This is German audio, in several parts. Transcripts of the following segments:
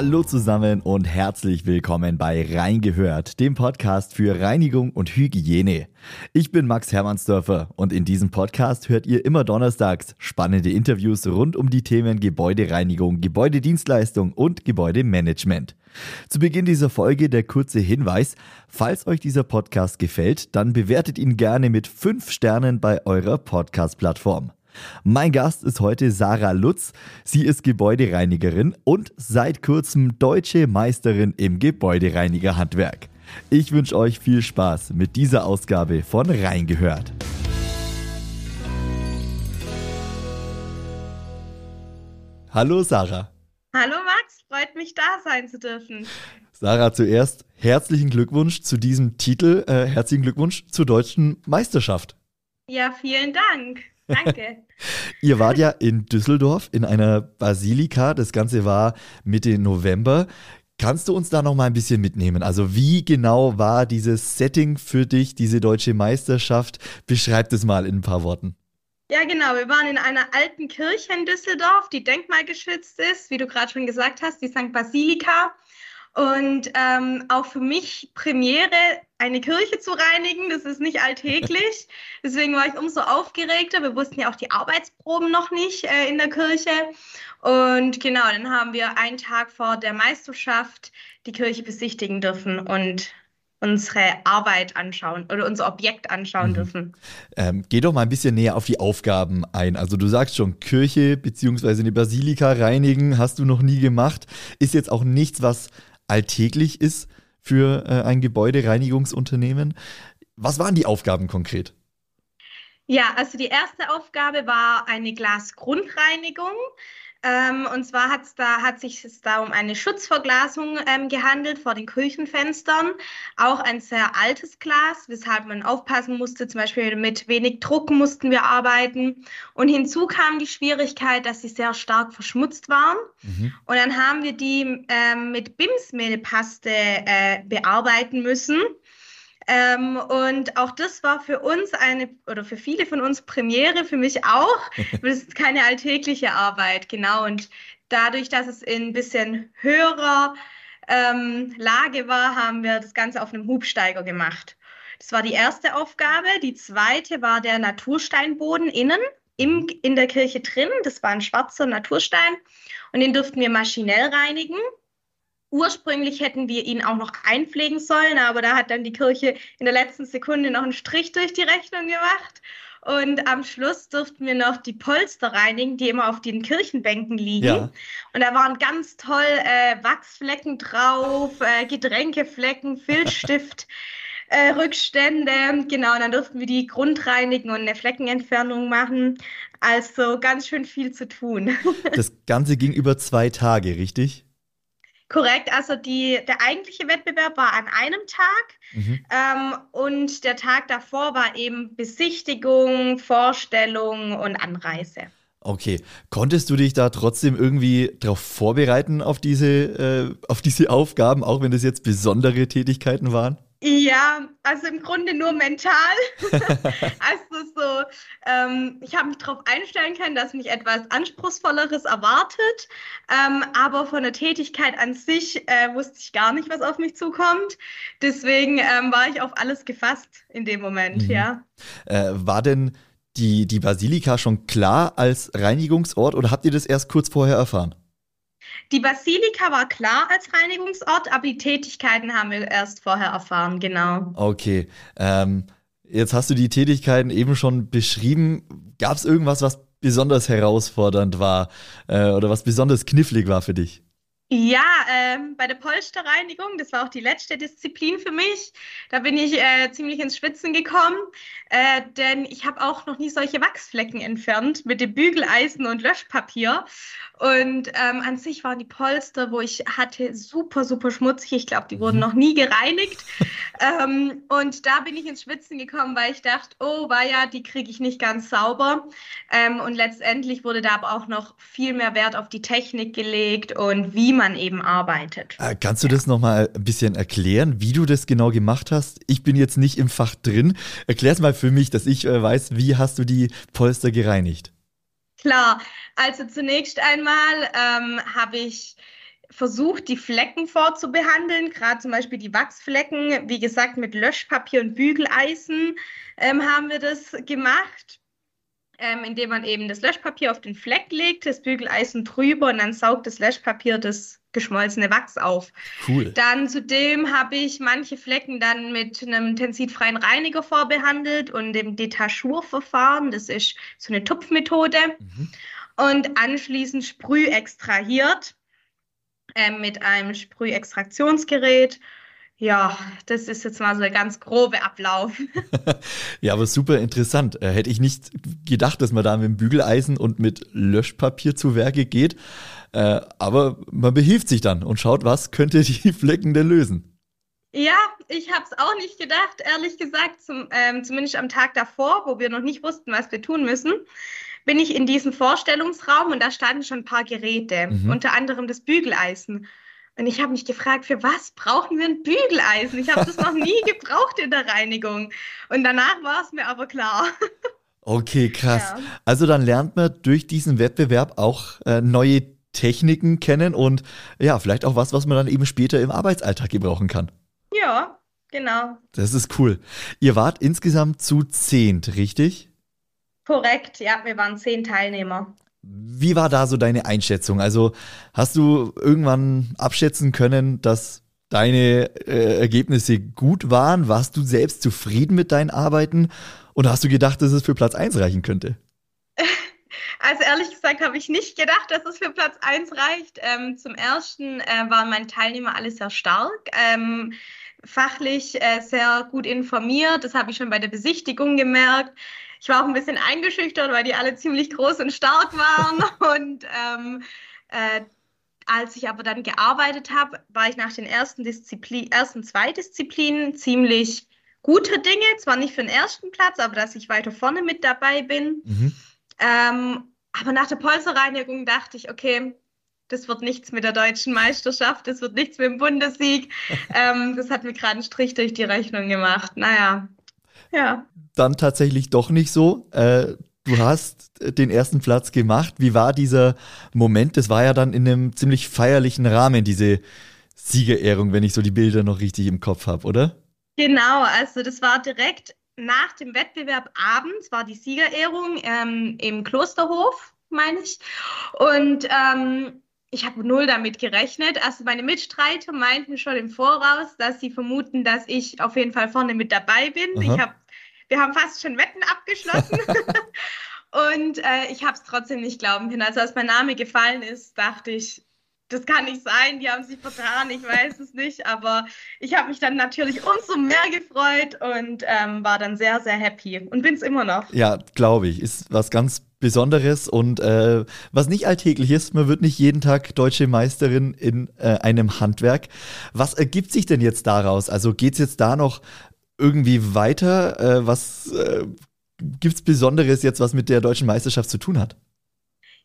Hallo zusammen und herzlich willkommen bei Reingehört, dem Podcast für Reinigung und Hygiene. Ich bin Max Hermannsdörfer und in diesem Podcast hört ihr immer donnerstags spannende Interviews rund um die Themen Gebäudereinigung, Gebäudedienstleistung und Gebäudemanagement. Zu Beginn dieser Folge der kurze Hinweis, falls euch dieser Podcast gefällt, dann bewertet ihn gerne mit 5 Sternen bei eurer Podcast-Plattform. Mein Gast ist heute Sarah Lutz. Sie ist Gebäudereinigerin und seit kurzem deutsche Meisterin im Gebäudereinigerhandwerk. Ich wünsche euch viel Spaß mit dieser Ausgabe von Reingehört. Hallo Sarah. Hallo Max, freut mich da sein zu dürfen. Sarah, zuerst herzlichen Glückwunsch zu diesem Titel, äh, herzlichen Glückwunsch zur deutschen Meisterschaft. Ja, vielen Dank. Danke. Ihr wart ja in Düsseldorf in einer Basilika. Das Ganze war Mitte November. Kannst du uns da noch mal ein bisschen mitnehmen? Also wie genau war dieses Setting für dich, diese deutsche Meisterschaft? Beschreib es mal in ein paar Worten. Ja, genau. Wir waren in einer alten Kirche in Düsseldorf, die denkmalgeschützt ist, wie du gerade schon gesagt hast, die St. Basilika. Und ähm, auch für mich Premiere, eine Kirche zu reinigen, das ist nicht alltäglich. Deswegen war ich umso aufgeregter. Wir wussten ja auch die Arbeitsproben noch nicht äh, in der Kirche. Und genau, dann haben wir einen Tag vor der Meisterschaft die Kirche besichtigen dürfen und unsere Arbeit anschauen oder unser Objekt anschauen mhm. dürfen. Ähm, geh doch mal ein bisschen näher auf die Aufgaben ein. Also du sagst schon, Kirche bzw. eine Basilika reinigen hast du noch nie gemacht. Ist jetzt auch nichts, was alltäglich ist für äh, ein Gebäudereinigungsunternehmen. Was waren die Aufgaben konkret? Ja, also die erste Aufgabe war eine Glasgrundreinigung. Ähm, und zwar hat's da, hat sich es da um eine Schutzverglasung ähm, gehandelt vor den Küchenfenstern. Auch ein sehr altes Glas, weshalb man aufpassen musste. Zum Beispiel mit wenig Druck mussten wir arbeiten. Und hinzu kam die Schwierigkeit, dass sie sehr stark verschmutzt waren. Mhm. Und dann haben wir die ähm, mit Bimsmehlpaste äh, bearbeiten müssen. Ähm, und auch das war für uns eine, oder für viele von uns Premiere, für mich auch. das ist keine alltägliche Arbeit, genau. Und dadurch, dass es in ein bisschen höherer ähm, Lage war, haben wir das Ganze auf einem Hubsteiger gemacht. Das war die erste Aufgabe. Die zweite war der Natursteinboden innen im, in der Kirche drin. Das war ein schwarzer Naturstein und den durften wir maschinell reinigen. Ursprünglich hätten wir ihn auch noch einpflegen sollen, aber da hat dann die Kirche in der letzten Sekunde noch einen Strich durch die Rechnung gemacht. Und am Schluss durften wir noch die Polster reinigen, die immer auf den Kirchenbänken liegen. Ja. Und da waren ganz toll äh, Wachsflecken drauf, äh, Getränkeflecken, Filzstift. Äh, Rückstände, genau, und dann durften wir die grundreinigen und eine Fleckenentfernung machen. Also ganz schön viel zu tun. Das Ganze ging über zwei Tage, richtig? Korrekt, also die, der eigentliche Wettbewerb war an einem Tag mhm. ähm, und der Tag davor war eben Besichtigung, Vorstellung und Anreise. Okay, konntest du dich da trotzdem irgendwie darauf vorbereiten auf diese, äh, auf diese Aufgaben, auch wenn das jetzt besondere Tätigkeiten waren? Ja, also im Grunde nur mental. also so, ähm, ich habe mich darauf einstellen können, dass mich etwas Anspruchsvolleres erwartet, ähm, aber von der Tätigkeit an sich äh, wusste ich gar nicht, was auf mich zukommt. Deswegen ähm, war ich auf alles gefasst in dem Moment, mhm. ja. Äh, war denn die, die Basilika schon klar als Reinigungsort oder habt ihr das erst kurz vorher erfahren? Die Basilika war klar als Reinigungsort, aber die Tätigkeiten haben wir erst vorher erfahren, genau. Okay. Ähm, jetzt hast du die Tätigkeiten eben schon beschrieben. Gab es irgendwas, was besonders herausfordernd war äh, oder was besonders knifflig war für dich? Ja, ähm, bei der Polsterreinigung, das war auch die letzte Disziplin für mich. Da bin ich äh, ziemlich ins Schwitzen gekommen, äh, denn ich habe auch noch nie solche Wachsflecken entfernt mit dem Bügeleisen und Löschpapier. Und ähm, an sich waren die Polster, wo ich hatte, super, super schmutzig. Ich glaube, die wurden mhm. noch nie gereinigt. ähm, und da bin ich ins Schwitzen gekommen, weil ich dachte, oh, war ja, die kriege ich nicht ganz sauber. Ähm, und letztendlich wurde da aber auch noch viel mehr Wert auf die Technik gelegt und wie man eben arbeitet. Äh, kannst du das nochmal ein bisschen erklären, wie du das genau gemacht hast? Ich bin jetzt nicht im Fach drin. Erklär es mal für mich, dass ich äh, weiß, wie hast du die Polster gereinigt? Klar, also zunächst einmal ähm, habe ich versucht, die Flecken vorzubehandeln, gerade zum Beispiel die Wachsflecken. Wie gesagt, mit Löschpapier und Bügeleisen ähm, haben wir das gemacht, ähm, indem man eben das Löschpapier auf den Fleck legt, das Bügeleisen drüber und dann saugt das Löschpapier das geschmolzene Wachs auf. Cool. Dann zudem habe ich manche Flecken dann mit einem tensidfreien Reiniger vorbehandelt und dem Detachurverfahren. Das ist so eine Tupfmethode. Mhm. Und anschließend Sprüh extrahiert äh, mit einem Sprühextraktionsgerät. Ja, das ist jetzt mal so der ganz grobe Ablauf. ja, aber super interessant. Äh, hätte ich nicht gedacht, dass man da mit dem Bügeleisen und mit Löschpapier zu Werke geht. Äh, aber man behilft sich dann und schaut, was könnte die Flecken denn lösen. Ja, ich habe es auch nicht gedacht, ehrlich gesagt, zum, ähm, zumindest am Tag davor, wo wir noch nicht wussten, was wir tun müssen bin ich in diesem Vorstellungsraum und da standen schon ein paar Geräte, mhm. unter anderem das Bügeleisen. Und ich habe mich gefragt, für was brauchen wir ein Bügeleisen? Ich habe das noch nie gebraucht in der Reinigung. Und danach war es mir aber klar. Okay, krass. Ja. Also dann lernt man durch diesen Wettbewerb auch äh, neue Techniken kennen und ja, vielleicht auch was, was man dann eben später im Arbeitsalltag gebrauchen kann. Ja, genau. Das ist cool. Ihr wart insgesamt zu zehnt, richtig? Korrekt, ja, wir waren zehn Teilnehmer. Wie war da so deine Einschätzung? Also hast du irgendwann abschätzen können, dass deine äh, Ergebnisse gut waren? Warst du selbst zufrieden mit deinen Arbeiten? Oder hast du gedacht, dass es für Platz 1 reichen könnte? Also ehrlich gesagt habe ich nicht gedacht, dass es für Platz 1 reicht. Ähm, zum Ersten äh, waren meine Teilnehmer alle sehr stark. Ähm, fachlich äh, sehr gut informiert. Das habe ich schon bei der Besichtigung gemerkt. Ich war auch ein bisschen eingeschüchtert, weil die alle ziemlich groß und stark waren. und ähm, äh, als ich aber dann gearbeitet habe, war ich nach den ersten, Disziplin, ersten zwei Disziplinen ziemlich guter Dinge. Zwar nicht für den ersten Platz, aber dass ich weiter vorne mit dabei bin. Mhm. Ähm, aber nach der Polsterreinigung dachte ich, okay, das wird nichts mit der deutschen Meisterschaft, das wird nichts mit dem Bundessieg. ähm, das hat mir gerade einen Strich durch die Rechnung gemacht. Naja, ja. Dann tatsächlich doch nicht so. Äh, du hast den ersten Platz gemacht. Wie war dieser Moment? Das war ja dann in einem ziemlich feierlichen Rahmen, diese Siegerehrung, wenn ich so die Bilder noch richtig im Kopf habe, oder? Genau, also das war direkt nach dem Wettbewerb abends, war die Siegerehrung ähm, im Klosterhof, meine ich. Und ähm, ich habe null damit gerechnet. Also meine Mitstreiter meinten schon im Voraus, dass sie vermuten, dass ich auf jeden Fall vorne mit dabei bin. Ich hab, wir haben fast schon Wetten abgeschlossen. Und äh, ich habe es trotzdem nicht glauben können. Also als mein Name gefallen ist, dachte ich, das kann nicht sein, die haben sich vertan, ich weiß es nicht, aber ich habe mich dann natürlich umso mehr gefreut und ähm, war dann sehr, sehr happy und bin es immer noch. Ja, glaube ich, ist was ganz Besonderes und äh, was nicht alltäglich ist. Man wird nicht jeden Tag deutsche Meisterin in äh, einem Handwerk. Was ergibt sich denn jetzt daraus? Also geht es jetzt da noch irgendwie weiter? Äh, was äh, gibt es Besonderes jetzt, was mit der deutschen Meisterschaft zu tun hat?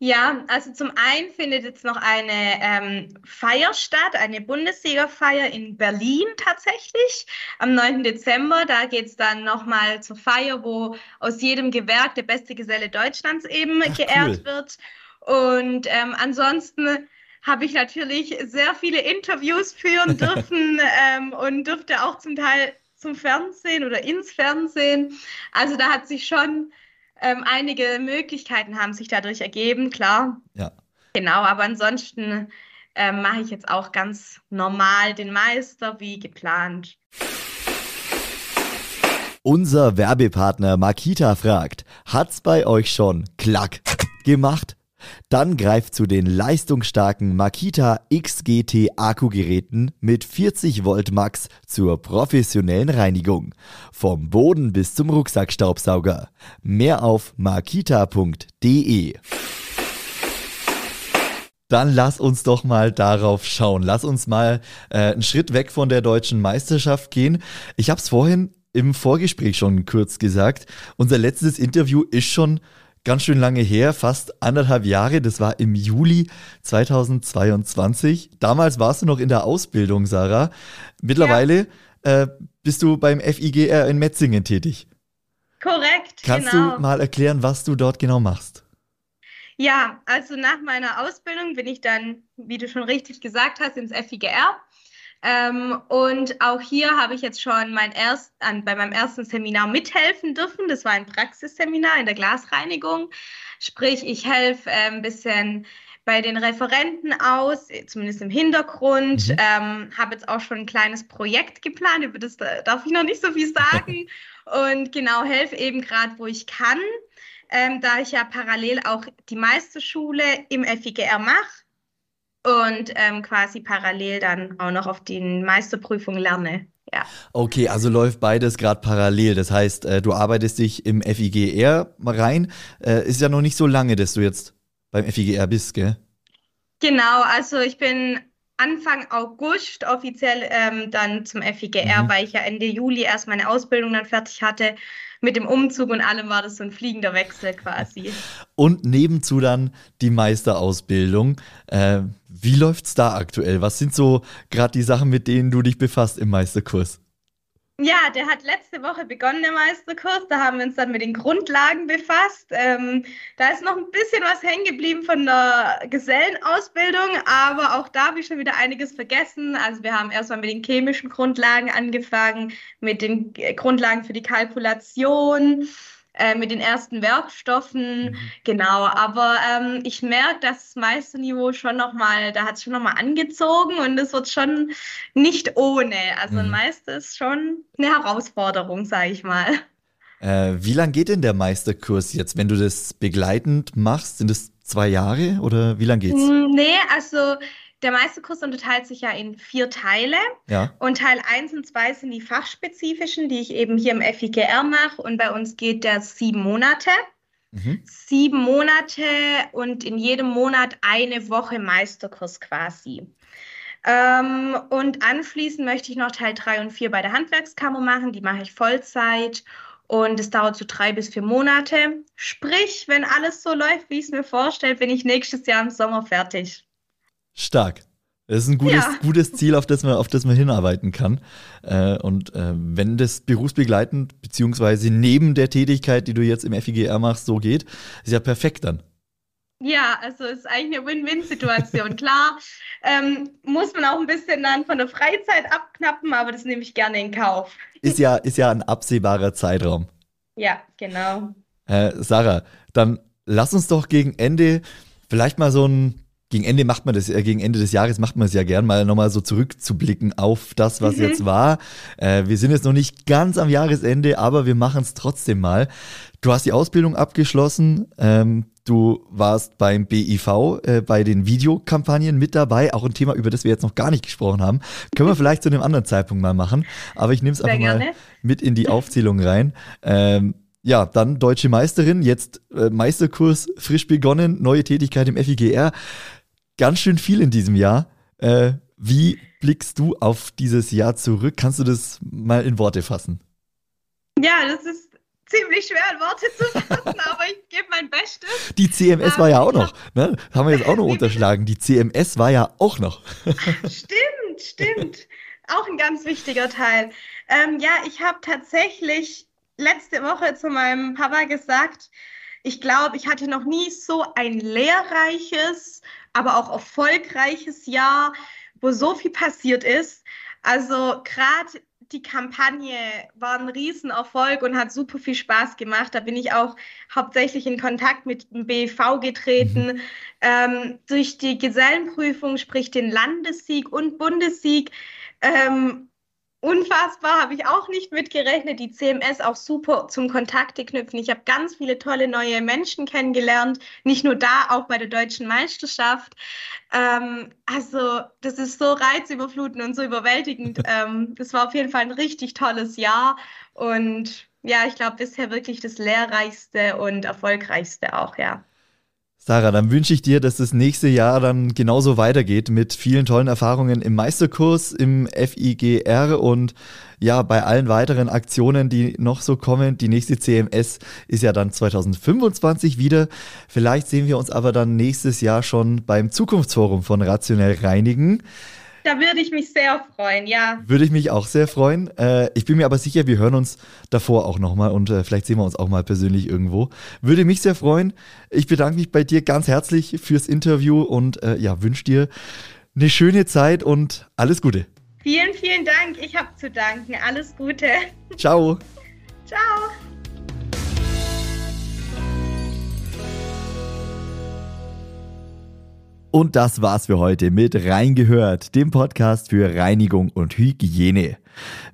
Ja, also zum einen findet jetzt noch eine ähm, Feier statt, eine Bundessiegerfeier in Berlin tatsächlich am 9. Dezember. Da geht's dann nochmal zur Feier, wo aus jedem Gewerk der beste Geselle Deutschlands eben Ach, geehrt cool. wird. Und ähm, ansonsten habe ich natürlich sehr viele Interviews führen dürfen ähm, und durfte auch zum Teil zum Fernsehen oder ins Fernsehen. Also da hat sich schon ähm, einige Möglichkeiten haben sich dadurch ergeben, klar. Ja. Genau, aber ansonsten ähm, mache ich jetzt auch ganz normal den Meister wie geplant. Unser Werbepartner Makita fragt, hat's bei euch schon klack gemacht? Dann greift zu den leistungsstarken Makita XGT Akkugeräten mit 40 Volt Max zur professionellen Reinigung. Vom Boden bis zum Rucksackstaubsauger. Mehr auf makita.de. Dann lass uns doch mal darauf schauen. Lass uns mal äh, einen Schritt weg von der deutschen Meisterschaft gehen. Ich habe es vorhin im Vorgespräch schon kurz gesagt. Unser letztes Interview ist schon ganz schön lange her, fast anderthalb Jahre. Das war im Juli 2022. Damals warst du noch in der Ausbildung, Sarah. Mittlerweile ja. äh, bist du beim FIGR in Metzingen tätig. Korrekt. Kannst genau. du mal erklären, was du dort genau machst? Ja, also nach meiner Ausbildung bin ich dann, wie du schon richtig gesagt hast, ins FIGR. Ähm, und auch hier habe ich jetzt schon mein erst, an, bei meinem ersten Seminar mithelfen dürfen. Das war ein Praxisseminar in der Glasreinigung. Sprich, ich helfe äh, ein bisschen bei den Referenten aus, zumindest im Hintergrund. Mhm. Ähm, habe jetzt auch schon ein kleines Projekt geplant, über das darf ich noch nicht so viel sagen. und genau, helfe eben gerade, wo ich kann, ähm, da ich ja parallel auch die Meisterschule im FIGR mache und ähm, quasi parallel dann auch noch auf die Meisterprüfung lerne. Ja. Okay, also läuft beides gerade parallel. Das heißt, äh, du arbeitest dich im FIGR rein. Äh, ist ja noch nicht so lange, dass du jetzt beim FIGR bist, gell? Genau, also ich bin Anfang August offiziell ähm, dann zum FIGR, mhm. weil ich ja Ende Juli erst meine Ausbildung dann fertig hatte. Mit dem Umzug und allem war das so ein fliegender Wechsel quasi. Und nebenzu dann die Meisterausbildung. Äh, wie läuft's da aktuell? Was sind so gerade die Sachen, mit denen du dich befasst im Meisterkurs? Ja, der hat letzte Woche begonnen, der Meisterkurs. Da haben wir uns dann mit den Grundlagen befasst. Ähm, da ist noch ein bisschen was hängen geblieben von der Gesellenausbildung, aber auch da habe ich schon wieder einiges vergessen. Also wir haben erstmal mit den chemischen Grundlagen angefangen, mit den Grundlagen für die Kalkulation. Äh, mit den ersten Werkstoffen, mhm. genau. Aber ähm, ich merke, dass das Meisterniveau schon nochmal, da hat es schon nochmal angezogen und es wird schon nicht ohne. Also mhm. ein Meister ist schon eine Herausforderung, sage ich mal. Äh, wie lang geht denn der Meisterkurs jetzt, wenn du das begleitend machst? Sind es zwei Jahre oder wie lang geht's? Mm, nee, also der Meisterkurs unterteilt sich ja in vier Teile. Ja. Und Teil 1 und 2 sind die fachspezifischen, die ich eben hier im FIGR mache. Und bei uns geht der sieben Monate. Mhm. Sieben Monate und in jedem Monat eine Woche Meisterkurs quasi. Ähm, und anschließend möchte ich noch Teil 3 und 4 bei der Handwerkskammer machen. Die mache ich Vollzeit. Und es dauert so drei bis vier Monate. Sprich, wenn alles so läuft, wie ich es mir vorstelle, bin ich nächstes Jahr im Sommer fertig. Stark. Das ist ein gutes, ja. gutes Ziel, auf das man, auf das man hinarbeiten kann. Äh, und äh, wenn das berufsbegleitend beziehungsweise neben der Tätigkeit, die du jetzt im FIGR machst, so geht, ist ja perfekt dann. Ja, also es ist eigentlich eine Win-Win-Situation. Klar, ähm, muss man auch ein bisschen dann von der Freizeit abknappen, aber das nehme ich gerne in Kauf. Ist ja, ist ja ein absehbarer Zeitraum. Ja, genau. Äh, Sarah, dann lass uns doch gegen Ende vielleicht mal so ein gegen Ende macht man das, äh, gegen Ende des Jahres macht man es ja gern, mal nochmal so zurückzublicken auf das, was mhm. jetzt war. Äh, wir sind jetzt noch nicht ganz am Jahresende, aber wir machen es trotzdem mal. Du hast die Ausbildung abgeschlossen. Ähm, du warst beim BIV äh, bei den Videokampagnen mit dabei. Auch ein Thema, über das wir jetzt noch gar nicht gesprochen haben. Können wir vielleicht zu einem anderen Zeitpunkt mal machen. Aber ich nehme es einfach gerne. mal mit in die Aufzählung rein. Ähm, ja, dann deutsche Meisterin, jetzt äh, Meisterkurs frisch begonnen, neue Tätigkeit im FIGR ganz schön viel in diesem Jahr. Äh, wie blickst du auf dieses Jahr zurück? Kannst du das mal in Worte fassen? Ja, das ist ziemlich schwer in Worte zu fassen, aber ich gebe mein Bestes. Die CMS um, war ja auch noch, ne? Haben wir jetzt auch noch unterschlagen. Die CMS war ja auch noch. stimmt, stimmt. Auch ein ganz wichtiger Teil. Ähm, ja, ich habe tatsächlich letzte Woche zu meinem Papa gesagt, ich glaube, ich hatte noch nie so ein lehrreiches, aber auch erfolgreiches Jahr, wo so viel passiert ist. Also gerade die Kampagne war ein Riesenerfolg und hat super viel Spaß gemacht. Da bin ich auch hauptsächlich in Kontakt mit dem BV getreten. Mhm. Ähm, durch die Gesellenprüfung, sprich den Landessieg und Bundessieg, ähm, Unfassbar, habe ich auch nicht mitgerechnet. Die CMS auch super zum Kontakte knüpfen. Ich habe ganz viele tolle neue Menschen kennengelernt, nicht nur da, auch bei der deutschen Meisterschaft. Ähm, also das ist so reizüberflutend und so überwältigend. ähm, das war auf jeden Fall ein richtig tolles Jahr und ja, ich glaube bisher wirklich das lehrreichste und erfolgreichste auch, ja. Sarah, dann wünsche ich dir, dass das nächste Jahr dann genauso weitergeht mit vielen tollen Erfahrungen im Meisterkurs, im FIGR und ja, bei allen weiteren Aktionen, die noch so kommen. Die nächste CMS ist ja dann 2025 wieder. Vielleicht sehen wir uns aber dann nächstes Jahr schon beim Zukunftsforum von Rationell Reinigen. Da würde ich mich sehr freuen, ja. Würde ich mich auch sehr freuen. Äh, ich bin mir aber sicher, wir hören uns davor auch nochmal und äh, vielleicht sehen wir uns auch mal persönlich irgendwo. Würde mich sehr freuen. Ich bedanke mich bei dir ganz herzlich fürs Interview und äh, ja, wünsche dir eine schöne Zeit und alles Gute. Vielen, vielen Dank. Ich habe zu danken. Alles Gute. Ciao. Ciao. Und das war's für heute mit Reingehört, dem Podcast für Reinigung und Hygiene.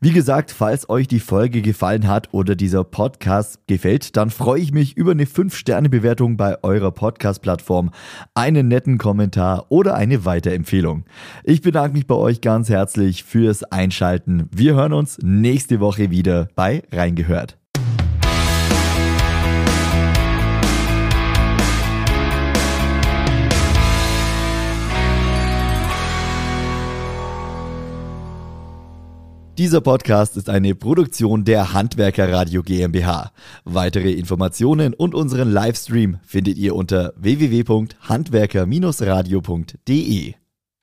Wie gesagt, falls euch die Folge gefallen hat oder dieser Podcast gefällt, dann freue ich mich über eine 5-Sterne-Bewertung bei eurer Podcast-Plattform, einen netten Kommentar oder eine Weiterempfehlung. Ich bedanke mich bei euch ganz herzlich fürs Einschalten. Wir hören uns nächste Woche wieder bei Reingehört. Dieser Podcast ist eine Produktion der Handwerker Radio GmbH. Weitere Informationen und unseren Livestream findet ihr unter www.handwerker-radio.de.